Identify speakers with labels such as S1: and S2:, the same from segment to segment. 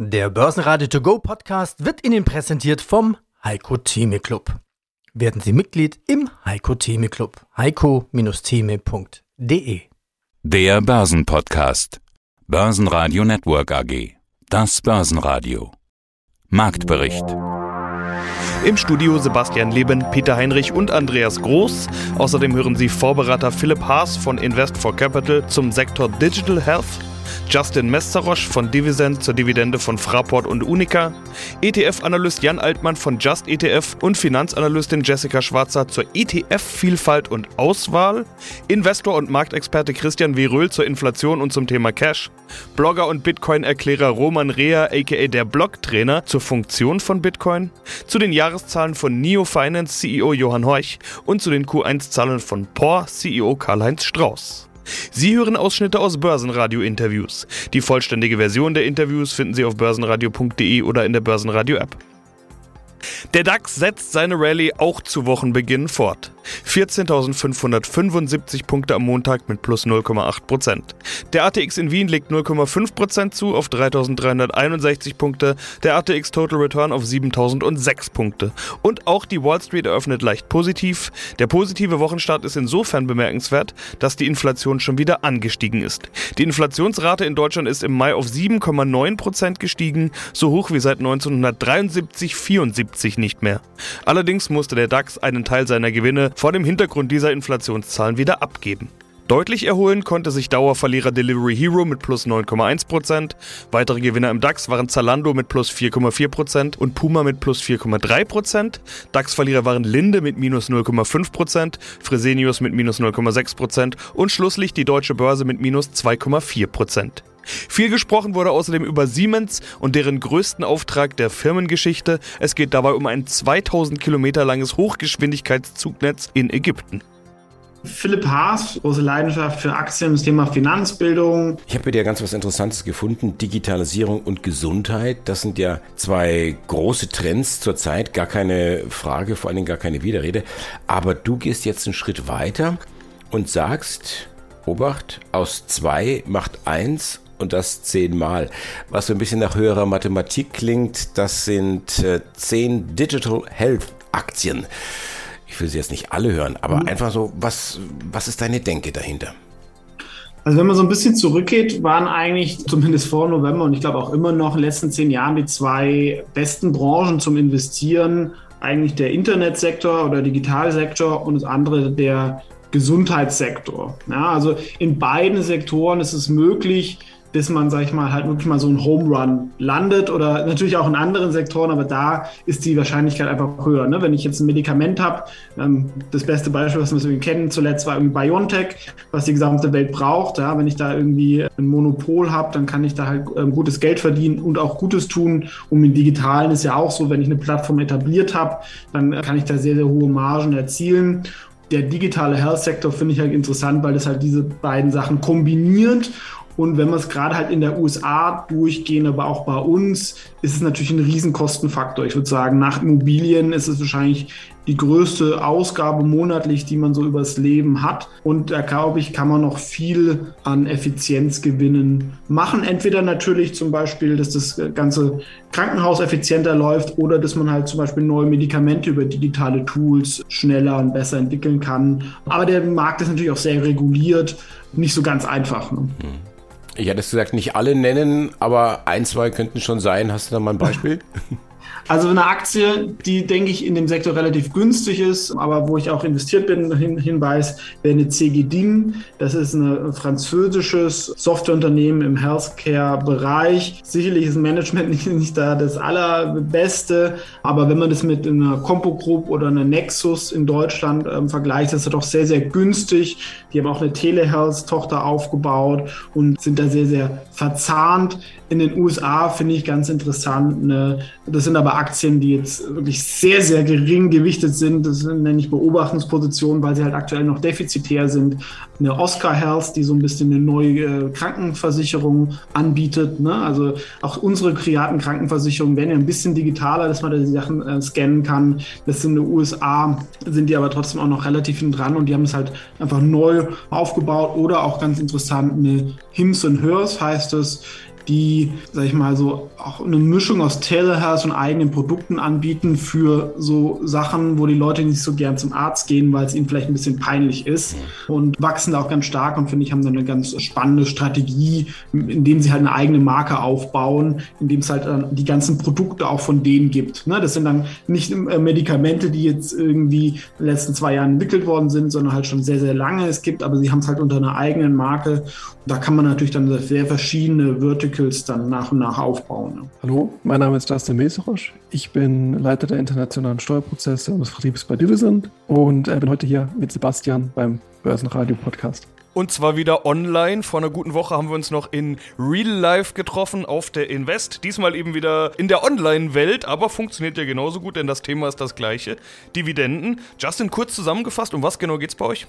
S1: Der Börsenradio To Go Podcast wird Ihnen präsentiert vom Heiko Theme Club. Werden Sie Mitglied im Heiko Theme Club. heiko-theme.de
S2: Der Börsenpodcast. Börsenradio Network AG. Das Börsenradio. Marktbericht.
S3: Im Studio Sebastian Leben, Peter Heinrich und Andreas Groß. Außerdem hören Sie Vorberater Philipp Haas von Invest for Capital zum Sektor Digital Health Justin Mesterosch von Divisend zur Dividende von Fraport und Unica, ETF-Analyst Jan Altmann von Just ETF und Finanzanalystin Jessica Schwarzer zur ETF-Vielfalt und Auswahl, Investor und Marktexperte Christian W. Röhl zur Inflation und zum Thema Cash, Blogger und Bitcoin-Erklärer Roman Rea aka der Blog-Trainer zur Funktion von Bitcoin, zu den Jahreszahlen von Neo Finance CEO Johann Horch und zu den Q1-Zahlen von POR CEO Karl-Heinz Strauß. Sie hören Ausschnitte aus Börsenradio-Interviews. Die vollständige Version der Interviews finden Sie auf börsenradio.de oder in der Börsenradio-App. Der DAX setzt seine Rallye auch zu Wochenbeginn fort. 14.575 Punkte am Montag mit plus 0,8%. Der ATX in Wien legt 0,5% zu auf 3.361 Punkte, der ATX Total Return auf 7.006 Punkte. Und auch die Wall Street eröffnet leicht positiv. Der positive Wochenstart ist insofern bemerkenswert, dass die Inflation schon wieder angestiegen ist. Die Inflationsrate in Deutschland ist im Mai auf 7,9% gestiegen, so hoch wie seit 1973-74 nicht mehr. Allerdings musste der DAX einen Teil seiner Gewinne vor dem Hintergrund dieser Inflationszahlen wieder abgeben. Deutlich erholen konnte sich Dauerverlierer Delivery Hero mit plus 9,1%. Weitere Gewinner im DAX waren Zalando mit plus 4,4% und Puma mit plus 4,3%. DAX-Verlierer waren Linde mit minus 0,5%, Fresenius mit minus 0,6% und schlusslich die Deutsche Börse mit minus 2,4%. Viel gesprochen wurde außerdem über Siemens und deren größten Auftrag der Firmengeschichte. Es geht dabei um ein 2000 Kilometer langes Hochgeschwindigkeitszugnetz in Ägypten.
S4: Philipp Haas, große Leidenschaft für Aktien, das Thema Finanzbildung.
S5: Ich habe bei dir ganz was Interessantes gefunden. Digitalisierung und Gesundheit. Das sind ja zwei große Trends zurzeit. Gar keine Frage, vor allen Dingen gar keine Widerrede. Aber du gehst jetzt einen Schritt weiter und sagst, Obacht, aus zwei macht eins und das zehnmal. Was so ein bisschen nach höherer Mathematik klingt, das sind äh, zehn Digital Health Aktien. Ich will sie jetzt nicht alle hören, aber mhm. einfach so, was, was ist deine Denke dahinter?
S4: Also wenn man so ein bisschen zurückgeht, waren eigentlich zumindest vor November und ich glaube auch immer noch in den letzten zehn Jahren die zwei besten Branchen zum Investieren eigentlich der Internetsektor oder Digitalsektor und das andere der Gesundheitssektor. Ja, also in beiden Sektoren ist es möglich, bis man, sag ich mal, halt wirklich mal so einen Home Run landet oder natürlich auch in anderen Sektoren, aber da ist die Wahrscheinlichkeit einfach höher. Ne? Wenn ich jetzt ein Medikament habe, ähm, das beste Beispiel, was wir kennen zuletzt, war irgendwie BioNTech, was die gesamte Welt braucht. Ja? Wenn ich da irgendwie ein Monopol habe, dann kann ich da halt ähm, gutes Geld verdienen und auch Gutes tun. Und im Digitalen ist ja auch so, wenn ich eine Plattform etabliert habe, dann kann ich da sehr, sehr hohe Margen erzielen der digitale Health-Sektor finde ich halt interessant, weil das halt diese beiden Sachen kombiniert und wenn man es gerade halt in der USA durchgehen, aber auch bei uns, ist es natürlich ein Riesenkostenfaktor. Ich würde sagen, nach Immobilien ist es wahrscheinlich die größte Ausgabe monatlich, die man so übers Leben hat. Und da glaube ich, kann man noch viel an Effizienzgewinnen machen. Entweder natürlich zum Beispiel, dass das ganze Krankenhaus effizienter läuft oder dass man halt zum Beispiel neue Medikamente über digitale Tools schneller und besser entwickeln kann. Aber der Markt ist natürlich auch sehr reguliert, nicht so ganz einfach. Ne? Hm.
S5: Ich hätte es gesagt, nicht alle nennen, aber ein, zwei könnten schon sein. Hast du da mal ein Beispiel?
S4: Also eine Aktie, die, denke ich, in dem Sektor relativ günstig ist, aber wo ich auch investiert bin, hin, hinweis, wäre eine CG Ding. Das ist ein französisches Softwareunternehmen im Healthcare-Bereich. Sicherlich ist Management nicht, nicht da das allerbeste, aber wenn man das mit einer Compo Group oder einer Nexus in Deutschland ähm, vergleicht, ist das doch sehr, sehr günstig. Die haben auch eine Telehealth-Tochter aufgebaut und sind da sehr, sehr verzahnt. In den USA finde ich ganz interessant. Ne? Das sind aber Aktien, die jetzt wirklich sehr, sehr gering gewichtet sind. Das nenne ich Beobachtungspositionen, weil sie halt aktuell noch defizitär sind. Eine Oscar Health, die so ein bisschen eine neue äh, Krankenversicherung anbietet. Ne? Also auch unsere privaten Krankenversicherungen werden ja ein bisschen digitaler, dass man da die Sachen äh, scannen kann. Das sind in den USA, sind die aber trotzdem auch noch relativ dran und die haben es halt einfach neu aufgebaut oder auch ganz interessant eine Hims and Hers heißt es die, sag ich mal, so auch eine Mischung aus Telehealth und eigenen Produkten anbieten für so Sachen, wo die Leute nicht so gern zum Arzt gehen, weil es ihnen vielleicht ein bisschen peinlich ist und wachsen da auch ganz stark und finde ich, haben da eine ganz spannende Strategie, indem sie halt eine eigene Marke aufbauen, indem es halt dann die ganzen Produkte auch von denen gibt. Ne? Das sind dann nicht äh, Medikamente, die jetzt irgendwie in den letzten zwei Jahren entwickelt worden sind, sondern halt schon sehr, sehr lange es gibt, aber sie haben es halt unter einer eigenen Marke. Da kann man natürlich dann sehr verschiedene Verticals dann nach und nach aufbauen. Ne?
S6: Hallo, mein Name ist Justin Meserosch. Ich bin Leiter der internationalen Steuerprozesse und des Vertriebs bei Divisent und äh, bin heute hier mit Sebastian beim Börsenradio Podcast.
S3: Und zwar wieder online. Vor einer guten Woche haben wir uns noch in Real Life getroffen auf der Invest. Diesmal eben wieder in der Online-Welt, aber funktioniert ja genauso gut, denn das Thema ist das gleiche. Dividenden. Justin, kurz zusammengefasst, um was genau geht es bei euch?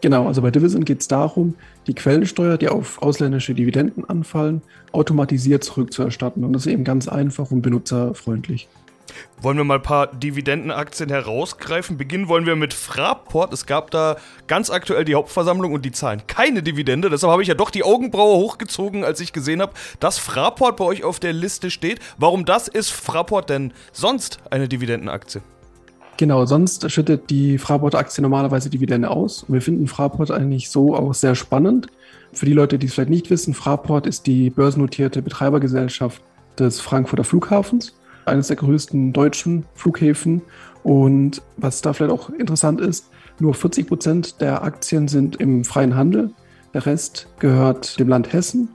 S6: Genau, also bei Dividend geht es darum, die Quellensteuer, die auf ausländische Dividenden anfallen, automatisiert zurückzuerstatten. Und das ist eben ganz einfach und benutzerfreundlich.
S3: Wollen wir mal ein paar Dividendenaktien herausgreifen? Beginnen wollen wir mit Fraport. Es gab da ganz aktuell die Hauptversammlung und die zahlen keine Dividende. Deshalb habe ich ja doch die Augenbraue hochgezogen, als ich gesehen habe, dass Fraport bei euch auf der Liste steht. Warum das ist Fraport denn sonst eine Dividendenaktie?
S6: Genau, sonst schüttet die Fraport-Aktie normalerweise Dividende aus. Und wir finden Fraport eigentlich so auch sehr spannend. Für die Leute, die es vielleicht nicht wissen, Fraport ist die börsennotierte Betreibergesellschaft des Frankfurter Flughafens, eines der größten deutschen Flughäfen. Und was da vielleicht auch interessant ist, nur 40 Prozent der Aktien sind im freien Handel. Der Rest gehört dem Land Hessen,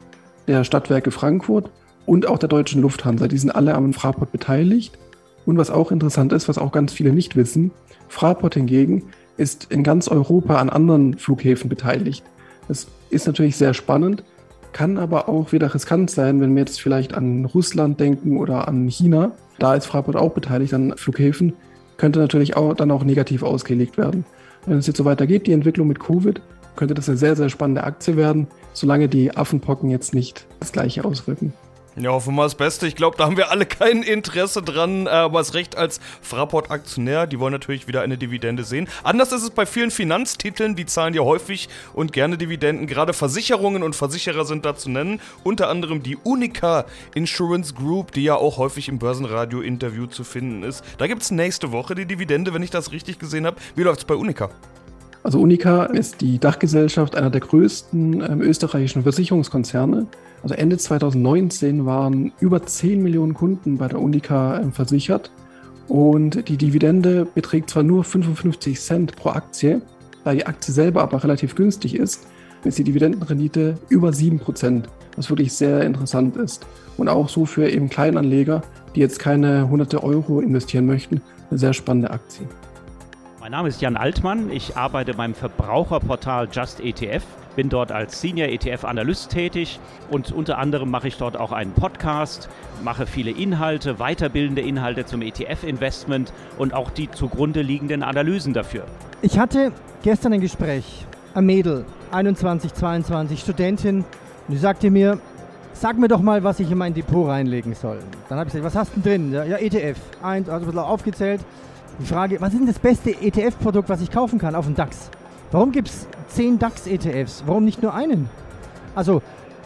S6: der Stadtwerke Frankfurt und auch der deutschen Lufthansa. Die sind alle am Fraport beteiligt. Und was auch interessant ist, was auch ganz viele nicht wissen, Fraport hingegen ist in ganz Europa an anderen Flughäfen beteiligt. Das ist natürlich sehr spannend, kann aber auch wieder riskant sein, wenn wir jetzt vielleicht an Russland denken oder an China. Da ist Fraport auch beteiligt an Flughäfen, könnte natürlich auch dann auch negativ ausgelegt werden. Wenn es jetzt so weitergeht, die Entwicklung mit Covid, könnte das eine sehr, sehr spannende Aktie werden, solange die Affenpocken jetzt nicht das gleiche auswirken.
S3: Ja, hoffen wir das Beste. Ich glaube, da haben wir alle kein Interesse dran, aber das Recht als Fraport-Aktionär, die wollen natürlich wieder eine Dividende sehen. Anders ist es bei vielen Finanztiteln, die zahlen ja häufig und gerne Dividenden. Gerade Versicherungen und Versicherer sind da zu nennen. Unter anderem die Unica Insurance Group, die ja auch häufig im Börsenradio-Interview zu finden ist. Da gibt es nächste Woche die Dividende, wenn ich das richtig gesehen habe. Wie läuft es bei Unica?
S6: Also Unica ist die Dachgesellschaft einer der größten ähm, österreichischen Versicherungskonzerne. Also Ende 2019 waren über 10 Millionen Kunden bei der Unica ähm, versichert und die Dividende beträgt zwar nur 55 Cent pro Aktie, da die Aktie selber aber relativ günstig ist, ist die Dividendenrendite über 7%, was wirklich sehr interessant ist. Und auch so für eben Kleinanleger, die jetzt keine hunderte Euro investieren möchten, eine sehr spannende Aktie.
S7: Mein Name ist Jan Altmann. Ich arbeite beim Verbraucherportal Just ETF, bin dort als Senior ETF Analyst tätig und unter anderem mache ich dort auch einen Podcast, mache viele Inhalte, weiterbildende Inhalte zum ETF Investment und auch die zugrunde liegenden Analysen dafür.
S8: Ich hatte gestern ein Gespräch, ein Mädel, 21, 22, Studentin, und die sagte mir, sag mir doch mal, was ich in mein Depot reinlegen soll. Dann habe ich gesagt, was hast du denn drin? Ja, ETF. Eins, also ein bisschen aufgezählt. Die Frage, was ist denn das beste ETF-Produkt, was ich kaufen kann auf dem DAX? Warum gibt es 10 DAX-ETFs? Warum nicht nur einen? Also,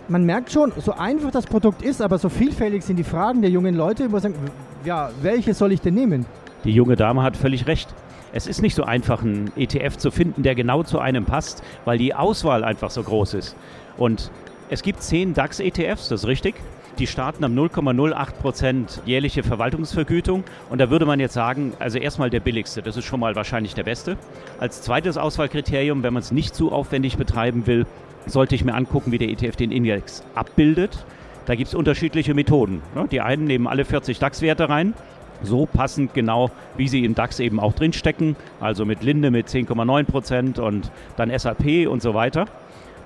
S8: man merkt schon, so einfach das Produkt ist, aber so vielfältig sind die Fragen der jungen Leute, wo sagen, ja, welche soll ich denn nehmen?
S7: Die junge Dame hat völlig recht. Es ist nicht so einfach, einen ETF zu finden, der genau zu einem passt, weil die Auswahl einfach so groß ist. Und es gibt 10 DAX-ETFs, das ist richtig. Die starten am 0,08% jährliche Verwaltungsvergütung. Und da würde man jetzt sagen, also erstmal der billigste, das ist schon mal wahrscheinlich der beste. Als zweites Auswahlkriterium, wenn man es nicht zu aufwendig betreiben will, sollte ich mir angucken, wie der ETF den Index abbildet. Da gibt es unterschiedliche Methoden. Ne? Die einen nehmen alle 40 DAX-Werte rein, so passend genau, wie sie im DAX eben auch drinstecken, also mit Linde mit 10,9% und dann SAP und so weiter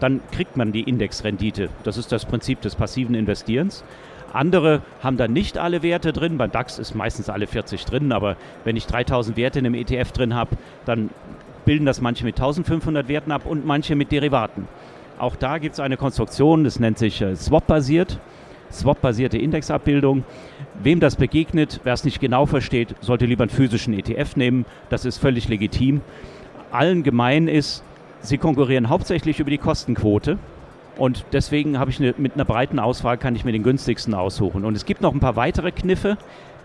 S7: dann kriegt man die Indexrendite. Das ist das Prinzip des passiven Investierens. Andere haben dann nicht alle Werte drin. Beim DAX ist meistens alle 40 drin, aber wenn ich 3000 Werte in einem ETF drin habe, dann bilden das manche mit 1500 Werten ab und manche mit Derivaten. Auch da gibt es eine Konstruktion, das nennt sich äh, Swap-basiert. Swap-basierte Indexabbildung. Wem das begegnet, wer es nicht genau versteht, sollte lieber einen physischen ETF nehmen. Das ist völlig legitim. Allen gemein ist, Sie konkurrieren hauptsächlich über die Kostenquote. Und deswegen habe ich eine, mit einer breiten Auswahl kann ich mir den günstigsten aussuchen. Und es gibt noch ein paar weitere Kniffe,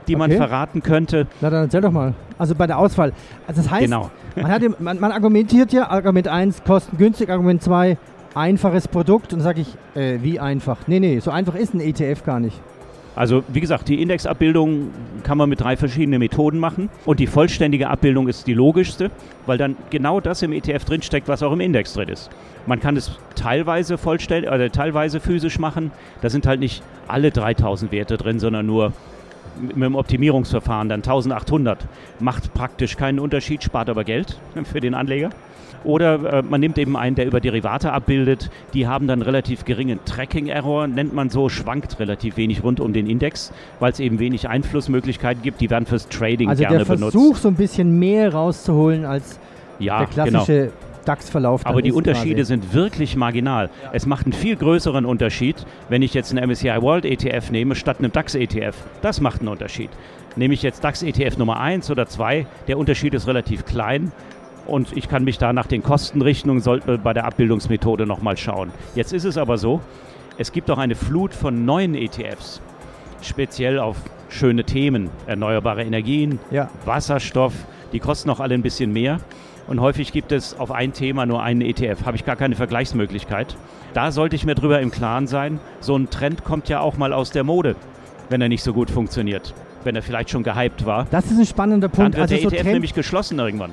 S7: die man
S8: Okay.
S7: verraten könnte.
S8: Na dann erzähl doch mal. Also bei der Auswahl. Also das heißt,
S7: Genau.
S8: man, hat, man, man argumentiert ja, Argument 1, kostengünstig, Argument 2, einfaches Produkt. Und dann sage ich, äh, wie einfach? Nee, nee, so einfach ist ein ETF gar nicht.
S7: Also wie gesagt, die Indexabbildung kann man mit drei verschiedenen Methoden machen. Und die vollständige Abbildung ist die logischste, weil dann genau das im ETF drinsteckt, was auch im Index drin ist. Man kann es teilweise vollständig oder teilweise physisch machen. Da sind halt nicht alle 3000 Werte drin, sondern nur mit dem Optimierungsverfahren dann 1800. Macht praktisch keinen Unterschied, spart aber Geld für den Anleger. Oder äh, man nimmt eben einen, der über Derivate abbildet. Die haben dann relativ geringen Tracking-Error, nennt man so, schwankt relativ wenig rund um den Index, weil es eben wenig Einflussmöglichkeiten gibt. Die werden fürs Trading
S8: Also
S7: gerne
S8: der
S7: benutzt.
S8: Versuch, so ein bisschen mehr rauszuholen als
S7: ja,
S8: der
S7: genau.
S8: DAX-Verlauf.
S7: Aber die Unterschiede sind wirklich marginal. Es macht einen viel größeren Unterschied, wenn ich jetzt einen MSCI World ETF nehme statt einem DAX ETF. Das macht einen Unterschied. Nehme ich jetzt DAX ETF Nummer 1 oder 2, der Unterschied ist relativ klein und ich kann mich da nach den Kosten richten und sollte bei der Abbildungsmethode nochmal schauen. Jetzt ist es aber so, es gibt auch eine Flut von neuen ETFs, speziell auf schöne Themen, erneuerbare Energien,
S8: Ja.
S7: Wasserstoff, die kosten auch alle ein bisschen mehr. Und häufig gibt es auf ein Thema nur einen ETF. Habe ich gar keine Vergleichsmöglichkeit. Da sollte ich mir drüber im Klaren sein. So ein Trend kommt ja auch mal aus der Mode, wenn er nicht so gut funktioniert. Wenn er vielleicht schon gehypt war.
S8: Das ist ein spannender
S7: Dann
S8: Punkt.
S7: wird
S8: Also
S7: der
S8: so
S7: ETF
S8: Trend,
S7: nämlich geschlossen irgendwann.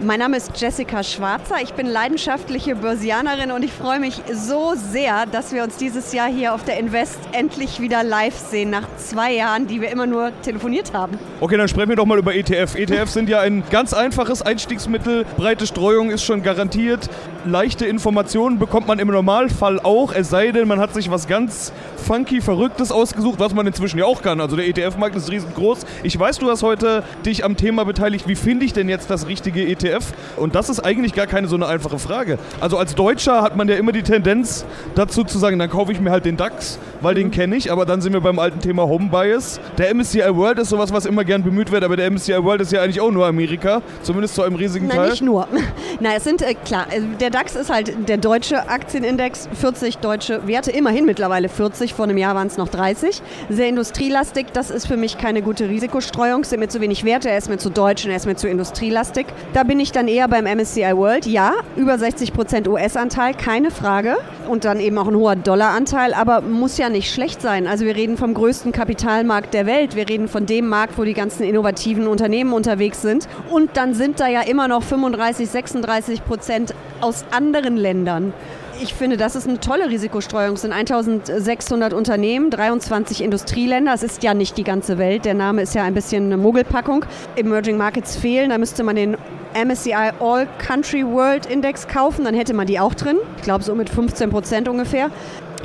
S9: Mein Name ist Jessica Schwarzer. Ich bin leidenschaftliche Börsianerin und ich freue mich so sehr, dass wir uns dieses Jahr hier auf der Invest endlich wieder live sehen, nach zwei Jahren, die wir immer nur telefoniert haben.
S3: Okay, dann sprechen wir doch mal über ETF. ETFs sind ja ein ganz einfaches Einstiegsmittel. Breite Streuung ist schon garantiert. Leichte Informationen bekommt man im Normalfall auch, es sei denn, man hat sich was ganz funky, verrücktes ausgesucht, was man inzwischen ja auch kann. Also der ETF-Markt ist riesengroß. Ich weiß, du hast heute dich am Thema beteiligt. Wie finde ich denn jetzt das richtige ETF? Und das ist eigentlich gar keine so eine einfache Frage. Also als Deutscher hat man ja immer die Tendenz dazu zu sagen, dann kaufe ich mir halt den DAX, weil den kenne ich. Aber dann sind wir beim alten Thema Home Bias. Der MSCI World ist sowas, was immer gern bemüht wird, aber der MSCI World ist ja eigentlich auch nur Amerika, zumindest zu einem riesigen
S9: Nein,
S3: Teil.
S9: nicht nur. Nein, es sind, äh, klar, äh, der DAX ist halt der deutsche Aktienindex, 40 deutsche Werte, immerhin mittlerweile 40, vor einem Jahr waren es noch 30. Sehr industrielastig, das ist für mich keine gute Risikostreuung, sind mir zu wenig Werte, er ist mir zu deutsch und er ist mir zu industrielastig. Da bin ich dann eher beim MSCI World, ja, über 60 Prozent US-Anteil, keine Frage. Und dann eben auch ein hoher Dollaranteil, aber muss ja nicht schlecht sein. Also wir reden vom größten Kapitalmarkt der Welt, wir reden von dem Markt, wo die ganzen innovativen Unternehmen unterwegs sind. Und dann sind da ja immer noch 35, 36 Prozent aus anderen Ländern. Ich finde, das ist eine tolle Risikostreuung. Es sind 1600 Unternehmen, 23 Industrieländer. Es ist ja nicht die ganze Welt. Der Name ist ja ein bisschen eine Mogelpackung. Emerging Markets fehlen. Da müsste man den MSCI All Country World Index kaufen. Dann hätte man die auch drin. Ich glaube, so mit 15 Prozent ungefähr.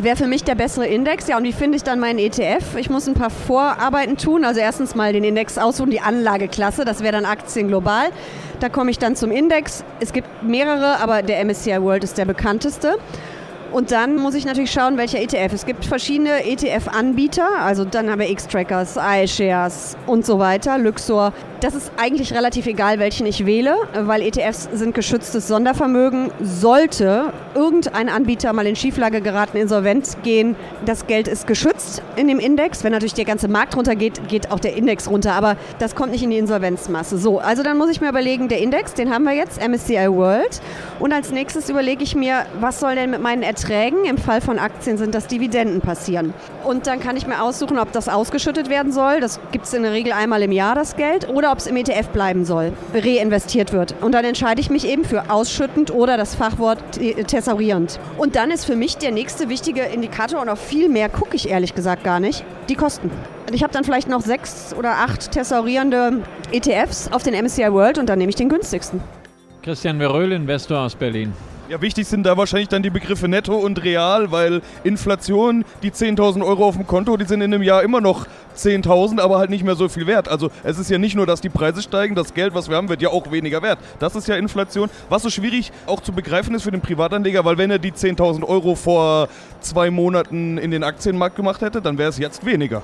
S9: Wäre für mich der bessere Index. Ja, und wie finde ich dann meinen ETF? Ich muss ein paar Vorarbeiten tun. Also erstens mal den Index aussuchen, die Anlageklasse. Das wäre dann Aktien global. Da komme ich dann zum Index. Es gibt mehrere, aber der MSCI World ist der bekannteste. Und dann muss ich natürlich schauen, welcher ETF. Es gibt verschiedene ETF-Anbieter, also dann haben wir X-Trackers, iShares und so weiter, Luxor. Das ist eigentlich relativ egal, welchen ich wähle, weil ETFs sind geschütztes Sondervermögen. Sollte irgendein Anbieter mal in Schieflage geraten, insolvent gehen, das Geld ist geschützt in dem Index. Wenn natürlich der ganze Markt runtergeht, geht auch der Index runter, aber das kommt nicht in die Insolvenzmasse. So, also dann muss ich mir überlegen, der Index, den haben wir jetzt, MSCI World. Und als nächstes überlege ich mir, was soll denn mit meinen Erträgen, im Fall von Aktien sind das Dividenden passieren. Und dann kann ich mir aussuchen, ob das ausgeschüttet werden soll. Das gibt es in der Regel einmal im Jahr, das Geld. Oder ob es im ETF bleiben soll, reinvestiert wird. Und dann entscheide ich mich eben für ausschüttend oder das Fachwort te- thesaurierend. Und dann ist für mich der nächste wichtige Indikator, und auf viel mehr gucke ich ehrlich gesagt gar nicht, die Kosten. Ich habe dann vielleicht noch sechs oder acht thesaurierende ETFs auf den MSCI World und dann nehme ich den günstigsten.
S10: Christian Veröhl, Investor aus Berlin.
S3: Ja, wichtig sind da wahrscheinlich dann die Begriffe netto und real, weil Inflation, die 10.000 Euro auf dem Konto, die sind in einem Jahr immer noch 10.000, aber halt nicht mehr so viel wert. Also es ist ja nicht nur, dass die Preise steigen, das Geld, was wir haben, wird ja auch weniger wert. Das ist ja Inflation. Was so schwierig auch zu begreifen ist für den Privatanleger, weil wenn er die 10.000 Euro vor zwei Monaten in den Aktienmarkt gemacht hätte, dann wäre es jetzt weniger.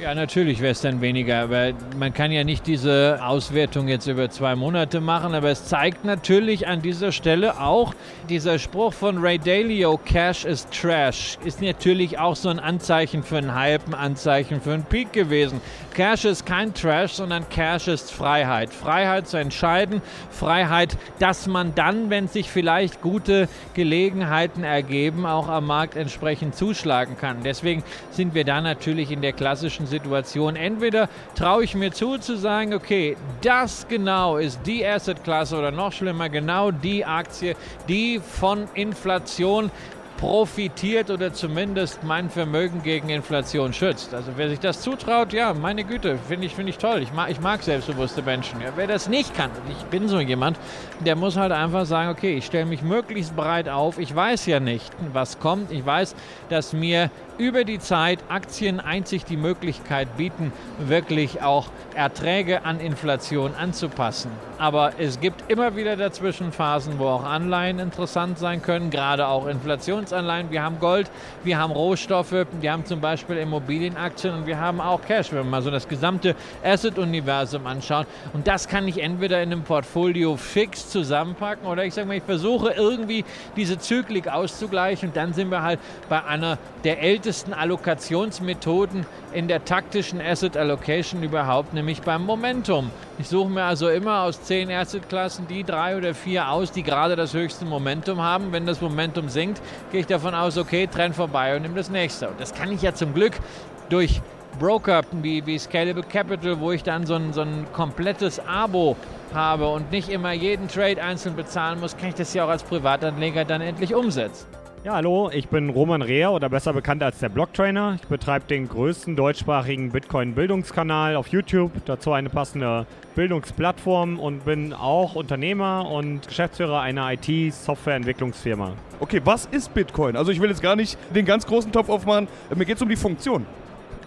S10: Ja, natürlich wäre es dann weniger, aber man kann ja nicht diese Auswertung jetzt über zwei Monate machen, aber es zeigt natürlich an dieser Stelle auch, dieser Spruch von Ray Dalio, Cash is Trash, ist natürlich auch so ein Anzeichen für einen Hype, ein Anzeichen für einen Peak gewesen. Cash ist kein Trash, sondern Cash ist Freiheit. Freiheit zu entscheiden, Freiheit, dass man dann, wenn sich vielleicht gute Gelegenheiten ergeben, auch am Markt entsprechend zuschlagen kann. Deswegen sind wir da natürlich in der klassischen Situation. Entweder traue ich mir zu, zu sagen, okay, das genau ist die Assetklasse oder noch schlimmer, genau die Aktie, die von Inflation profitiert oder zumindest mein Vermögen gegen Inflation schützt. Also wer sich das zutraut, ja, meine Güte, finde ich, find ich toll. Ich mag, ich mag selbstbewusste Menschen. Ja, wer das nicht kann, und ich bin so jemand, der muss halt einfach sagen, okay, ich stelle mich möglichst breit auf. Ich weiß ja nicht, was kommt. Ich weiß, dass mir über die Zeit Aktien einzig die Möglichkeit bieten, wirklich auch Erträge an Inflation anzupassen. Aber es gibt immer wieder dazwischen Phasen, wo auch Anleihen interessant sein können, gerade auch Inflationsanleihen. Wir haben Gold, wir haben Rohstoffe, wir haben zum Beispiel Immobilienaktien und wir haben auch Cash, wenn wir mal so das gesamte Asset-Universum anschauen. Und das kann ich entweder in einem Portfolio fix zusammenpacken oder ich sage mal, ich versuche irgendwie diese Zyklik auszugleichen und dann sind wir halt bei einer der ältesten ältesten Allokationsmethoden in der taktischen Asset Allocation überhaupt, nämlich beim Momentum. Ich suche mir also immer aus zehn Assetklassen die drei oder vier aus, die gerade das höchste Momentum haben. Wenn das Momentum sinkt, gehe ich davon aus, okay, Trend vorbei und nehme das nächste. Und das kann ich ja zum Glück durch Broker wie, wie Scalable Capital, wo ich dann so ein, so ein komplettes Abo habe und nicht immer jeden Trade einzeln bezahlen muss, kann ich das ja auch als Privatanleger dann endlich umsetzen.
S11: Ja, hallo, ich bin Roman Rehr oder besser bekannt als der Blocktrainer. Ich betreibe den größten deutschsprachigen Bitcoin-Bildungskanal auf YouTube, dazu eine passende Bildungsplattform und bin auch Unternehmer und Geschäftsführer einer IT-Softwareentwicklungsfirma.
S3: Okay, was ist Bitcoin? Also ich will jetzt gar nicht den ganz großen Topf aufmachen, mir geht es um die Funktion.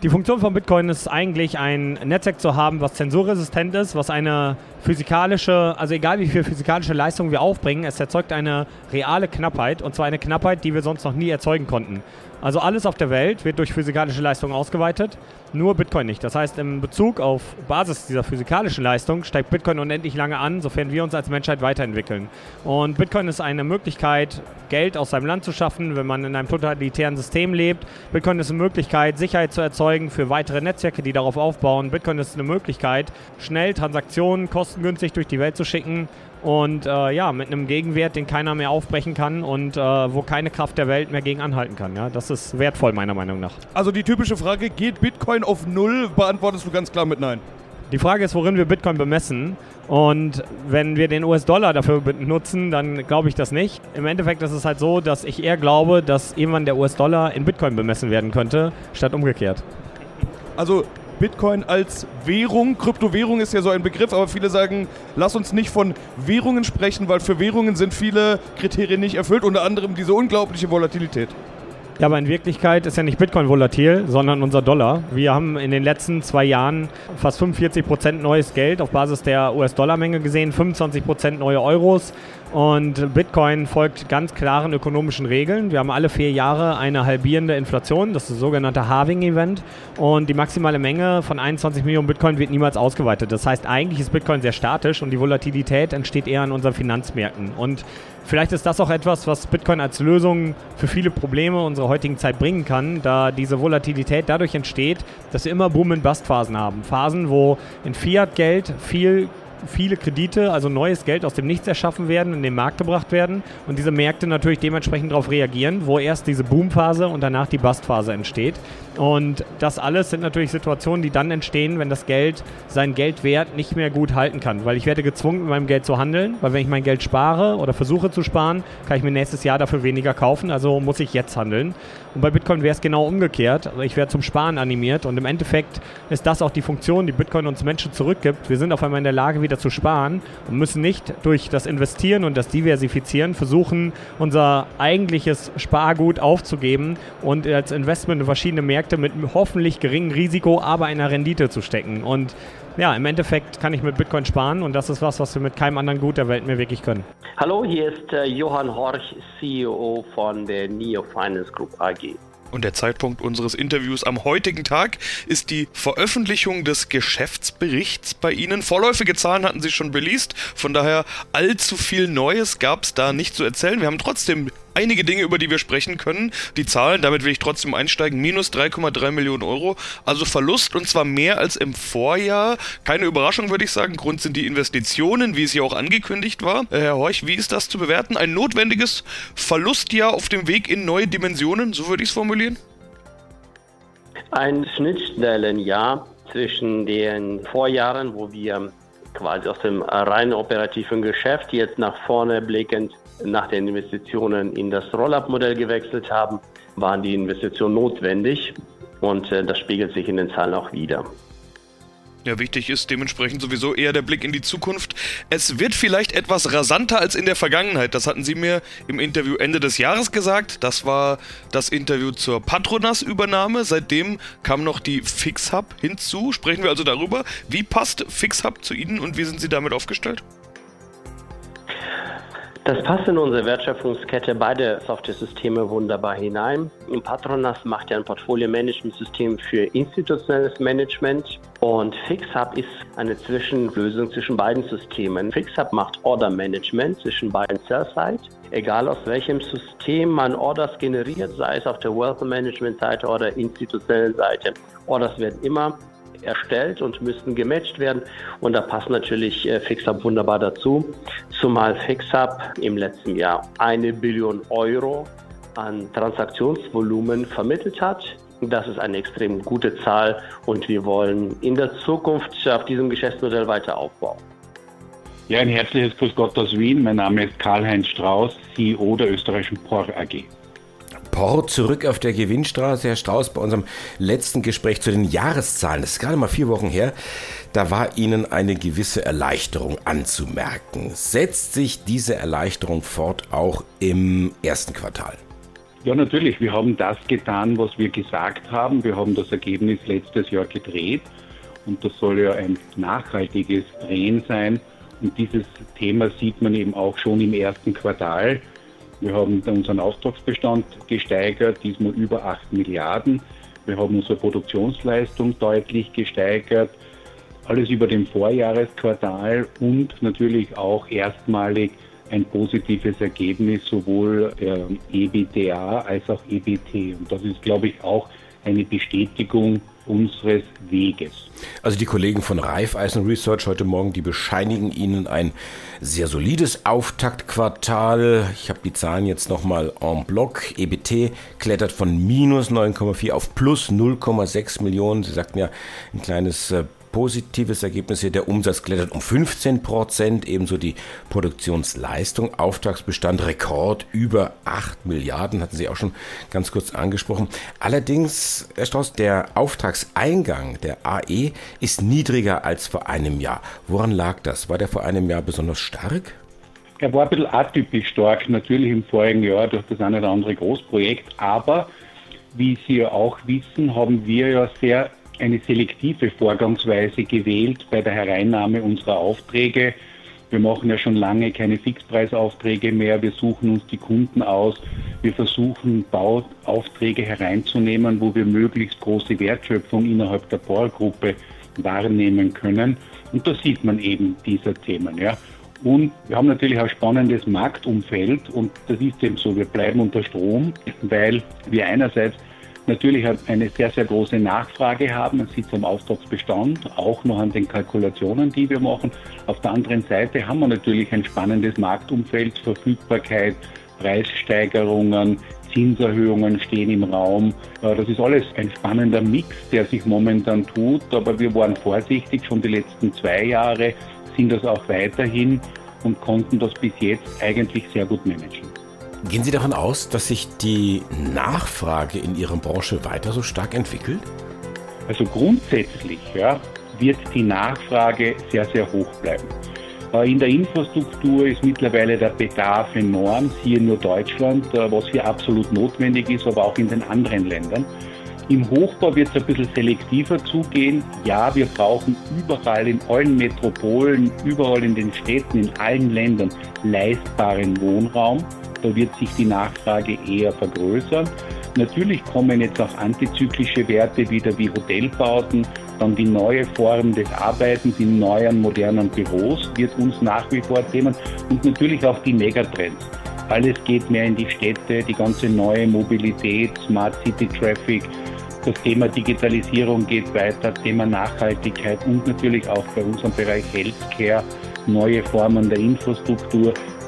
S11: Die Funktion von Bitcoin ist eigentlich ein Netzwerk zu haben, was zensurresistent ist, was eine physikalische, also egal wie viel physikalische Leistung wir aufbringen, es erzeugt eine reale Knappheit und zwar eine Knappheit, die wir sonst noch nie erzeugen konnten. Also alles auf der Welt wird durch physikalische Leistung ausgeweitet, nur Bitcoin nicht. Das heißt, im Bezug auf Basis dieser physikalischen Leistung steigt Bitcoin unendlich lange an, sofern wir uns als Menschheit weiterentwickeln. Und Bitcoin ist eine Möglichkeit, Geld aus seinem Land zu schaffen, wenn man in einem totalitären System lebt. Bitcoin ist eine Möglichkeit, Sicherheit zu erzeugen für weitere Netzwerke, die darauf aufbauen. Bitcoin ist eine Möglichkeit, schnell Transaktionen kostengünstig durch die Welt zu schicken und äh, ja, mit einem Gegenwert, den keiner mehr aufbrechen kann und äh, wo keine Kraft der Welt mehr gegen anhalten kann. Ja? Das ist wertvoll meiner Meinung nach.
S3: Also die typische Frage, geht Bitcoin auf Null, beantwortest du ganz klar mit Nein.
S11: Die Frage ist, worin wir Bitcoin bemessen. Und wenn wir den US-Dollar dafür benutzen, dann glaube ich das nicht. Im Endeffekt ist es halt so, dass ich eher glaube, dass irgendwann der US-Dollar in Bitcoin bemessen werden könnte, statt umgekehrt.
S3: Also Bitcoin als Währung. Kryptowährung ist ja so ein Begriff, aber viele sagen, lass uns nicht von Währungen sprechen, weil für Währungen sind viele Kriterien nicht erfüllt, unter anderem diese unglaubliche Volatilität.
S11: Ja, aber in Wirklichkeit ist ja nicht Bitcoin volatil, sondern unser Dollar. Wir haben in den letzten zwei Jahren fast 45 Prozent neues Geld auf Basis der US-Dollar-Menge gesehen, 25 Prozent neue Euros. Und Bitcoin folgt ganz klaren ökonomischen Regeln. Wir haben alle vier Jahre eine halbierende Inflation, das ist das sogenannte Halving-Event. Und die maximale Menge von 21 Millionen Bitcoin wird niemals ausgeweitet. Das heißt, eigentlich ist Bitcoin sehr statisch und die Volatilität entsteht eher an unseren Finanzmärkten. Und vielleicht ist das auch etwas, was Bitcoin als Lösung für viele Probleme unserer heutigen Zeit bringen kann, da diese Volatilität dadurch entsteht, dass wir immer Boom- und Bust-Phasen haben. Phasen, wo in Fiat-Geld viel viele Kredite, also neues Geld aus dem Nichts erschaffen werden, in den Markt gebracht werden und diese Märkte natürlich dementsprechend darauf reagieren, wo erst diese Boomphase und danach die Bustphase entsteht. Und das alles sind natürlich Situationen, die dann entstehen, wenn das Geld seinen Geldwert nicht mehr gut halten kann. Weil ich werde gezwungen, mit meinem Geld zu handeln, weil wenn ich mein Geld spare oder versuche zu sparen, kann ich mir nächstes Jahr dafür weniger kaufen, also muss ich jetzt handeln. Und bei Bitcoin wäre es genau umgekehrt. Also ich werde zum Sparen animiert und im Endeffekt ist das auch die Funktion, die Bitcoin uns Menschen zurückgibt. Wir sind auf einmal in der Lage, wieder zu sparen und müssen nicht durch das Investieren und das Diversifizieren versuchen, unser eigentliches Spargut aufzugeben und als Investment in verschiedene Märkte mit hoffentlich geringem Risiko, aber einer Rendite zu stecken. Und ja, im Endeffekt kann ich mit Bitcoin sparen und das ist was, was wir mit keinem anderen Gut der Welt mehr wirklich können.
S12: Hallo, hier ist äh, Johann Horch, CEO von der Neo Finance Group AG.
S3: Und der Zeitpunkt unseres Interviews am heutigen Tag ist die Veröffentlichung des Geschäftsberichts bei Ihnen. Vorläufige Zahlen hatten Sie schon beliest, von daher allzu viel Neues gab es da nicht zu erzählen. Wir haben trotzdem einige Dinge, über die wir sprechen können. Die Zahlen, damit will ich trotzdem einsteigen, minus 3,3 Millionen Euro, also Verlust und zwar mehr als im Vorjahr. Keine Überraschung, würde ich sagen. Grund sind die Investitionen, wie es ja auch angekündigt war. Äh, Herr Horch, wie ist das zu bewerten? Ein notwendiges Verlustjahr auf dem Weg in neue Dimensionen, so würde ich es formulieren?
S12: Ein Schnittstellenjahr zwischen den Vorjahren, wo wir quasi aus dem rein operativen Geschäft jetzt nach vorne blickend nach den Investitionen in das Roll-up-Modell gewechselt haben, waren die Investitionen notwendig und äh, das spiegelt sich in den Zahlen auch wieder.
S3: Ja, wichtig ist dementsprechend sowieso eher der Blick in die Zukunft. Es wird vielleicht etwas rasanter als in der Vergangenheit. Das hatten Sie mir im Interview Ende des Jahres gesagt. Das war das Interview zur Patronas-Übernahme. Seitdem kam noch die FixHub hinzu. Sprechen wir also darüber. Wie passt FixHub zu Ihnen und wie sind Sie damit aufgestellt?
S12: Das passt in unsere Wertschöpfungskette beide Software-Systeme wunderbar hinein. Patronas macht ja ein Portfolio-Management-System für institutionelles Management und FixHub ist eine Zwischenlösung zwischen beiden Systemen. FixHub macht Order-Management zwischen beiden Sell-Side. Egal aus welchem System man Orders generiert, sei es auf der Wealth-Management-Seite oder institutionellen Seite. Orders werden immer erstellt und müssten gematcht werden. Und da passt natürlich äh, FixUp wunderbar dazu, zumal FixUp im letzten Jahr eine Billion Euro an Transaktionsvolumen vermittelt hat. Das ist eine extrem gute Zahl und wir wollen in der Zukunft auf diesem Geschäftsmodell weiter aufbauen.
S13: Ja, ein herzliches Grüß Gott aus Wien. Mein Name ist Karl-Heinz Strauß, CEO der österreichischen POR AG.
S5: Port zurück auf der Gewinnstraße. Herr Strauß, bei unserem letzten Gespräch zu den Jahreszahlen, das ist gerade mal vier Wochen her, da war Ihnen eine gewisse Erleichterung anzumerken. Setzt sich diese Erleichterung fort auch im ersten Quartal?
S13: Ja, natürlich. Wir haben das getan, was wir gesagt haben. Wir haben das Ergebnis letztes Jahr gedreht und das soll ja ein nachhaltiges Drehen sein. Und dieses Thema sieht man eben auch schon im ersten Quartal. Wir haben unseren Auftragsbestand gesteigert, diesmal über 8 Milliarden. Wir haben unsere Produktionsleistung deutlich gesteigert. Alles über dem Vorjahresquartal und natürlich auch erstmalig ein positives Ergebnis sowohl der EBITDA als auch EBT. Und das ist, glaube ich, auch eine Bestätigung unseres Weges.
S5: Also die Kollegen von Raiffeisen Research heute Morgen, die bescheinigen Ihnen ein sehr solides Auftaktquartal. Ich habe die Zahlen jetzt nochmal en bloc. EBT klettert von minus 9,4 auf plus 0,6 Millionen. Sie sagten ja, ein kleines äh, positives Ergebnis hier. Der Umsatz klettert um 15 Prozent, ebenso die Produktionsleistung. Auftragsbestand Rekord über 8 Milliarden, hatten Sie auch schon ganz kurz angesprochen. Allerdings, Herr Strauß, der Auftragseingang der AE ist niedriger als vor einem Jahr. Woran lag das? War der vor einem Jahr besonders stark?
S13: Er war ein bisschen atypisch stark, natürlich im vorigen Jahr durch das eine oder andere Großprojekt, aber wie Sie ja auch wissen, haben wir ja sehr eine selektive Vorgangsweise gewählt bei der Hereinnahme unserer Aufträge. Wir machen ja schon lange keine Fixpreisaufträge mehr. Wir suchen uns die Kunden aus. Wir versuchen Bauaufträge hereinzunehmen, wo wir möglichst große Wertschöpfung innerhalb der Bauergruppe wahrnehmen können. Und da sieht man eben dieser Themen. Ja. Und wir haben natürlich ein spannendes Marktumfeld und das ist eben so, wir bleiben unter Strom, weil wir einerseits natürlich eine sehr, sehr große Nachfrage haben. Man sieht es am Auftragsbestand, auch noch an den Kalkulationen, die wir machen. Auf der anderen Seite haben wir natürlich ein spannendes Marktumfeld, Verfügbarkeit, Preissteigerungen, Zinserhöhungen stehen im Raum. Das ist alles ein spannender Mix, der sich momentan tut, aber wir waren vorsichtig schon die letzten zwei Jahre, sind das auch weiterhin und konnten das bis jetzt eigentlich sehr gut managen.
S5: Gehen Sie davon aus, dass sich die Nachfrage in Ihrer Branche weiter so stark entwickelt?
S13: Also grundsätzlich ja, wird die Nachfrage sehr, sehr hoch bleiben. Äh, in der Infrastruktur ist mittlerweile der Bedarf enorm, hier nur Deutschland, äh, was hier absolut notwendig ist, aber auch in den anderen Ländern. Im Hochbau wird es ein bisschen selektiver zugehen. Ja, wir brauchen überall in allen Metropolen, überall in den Städten, in allen Ländern leistbaren Wohnraum. Da wird sich die Nachfrage eher vergrößern. Natürlich kommen jetzt auch antizyklische Werte wieder wie Hotelbauten, dann die neue Form des Arbeitens in neuen, modernen Büros wird uns nach wie vor Themen und natürlich auch die Megatrends. Alles geht mehr in die Städte, die ganze neue Mobilität, Smart City Traffic, das Thema Digitalisierung geht weiter, Thema Nachhaltigkeit und natürlich auch bei unserem Bereich Healthcare, neue Formen der Infrastruktur.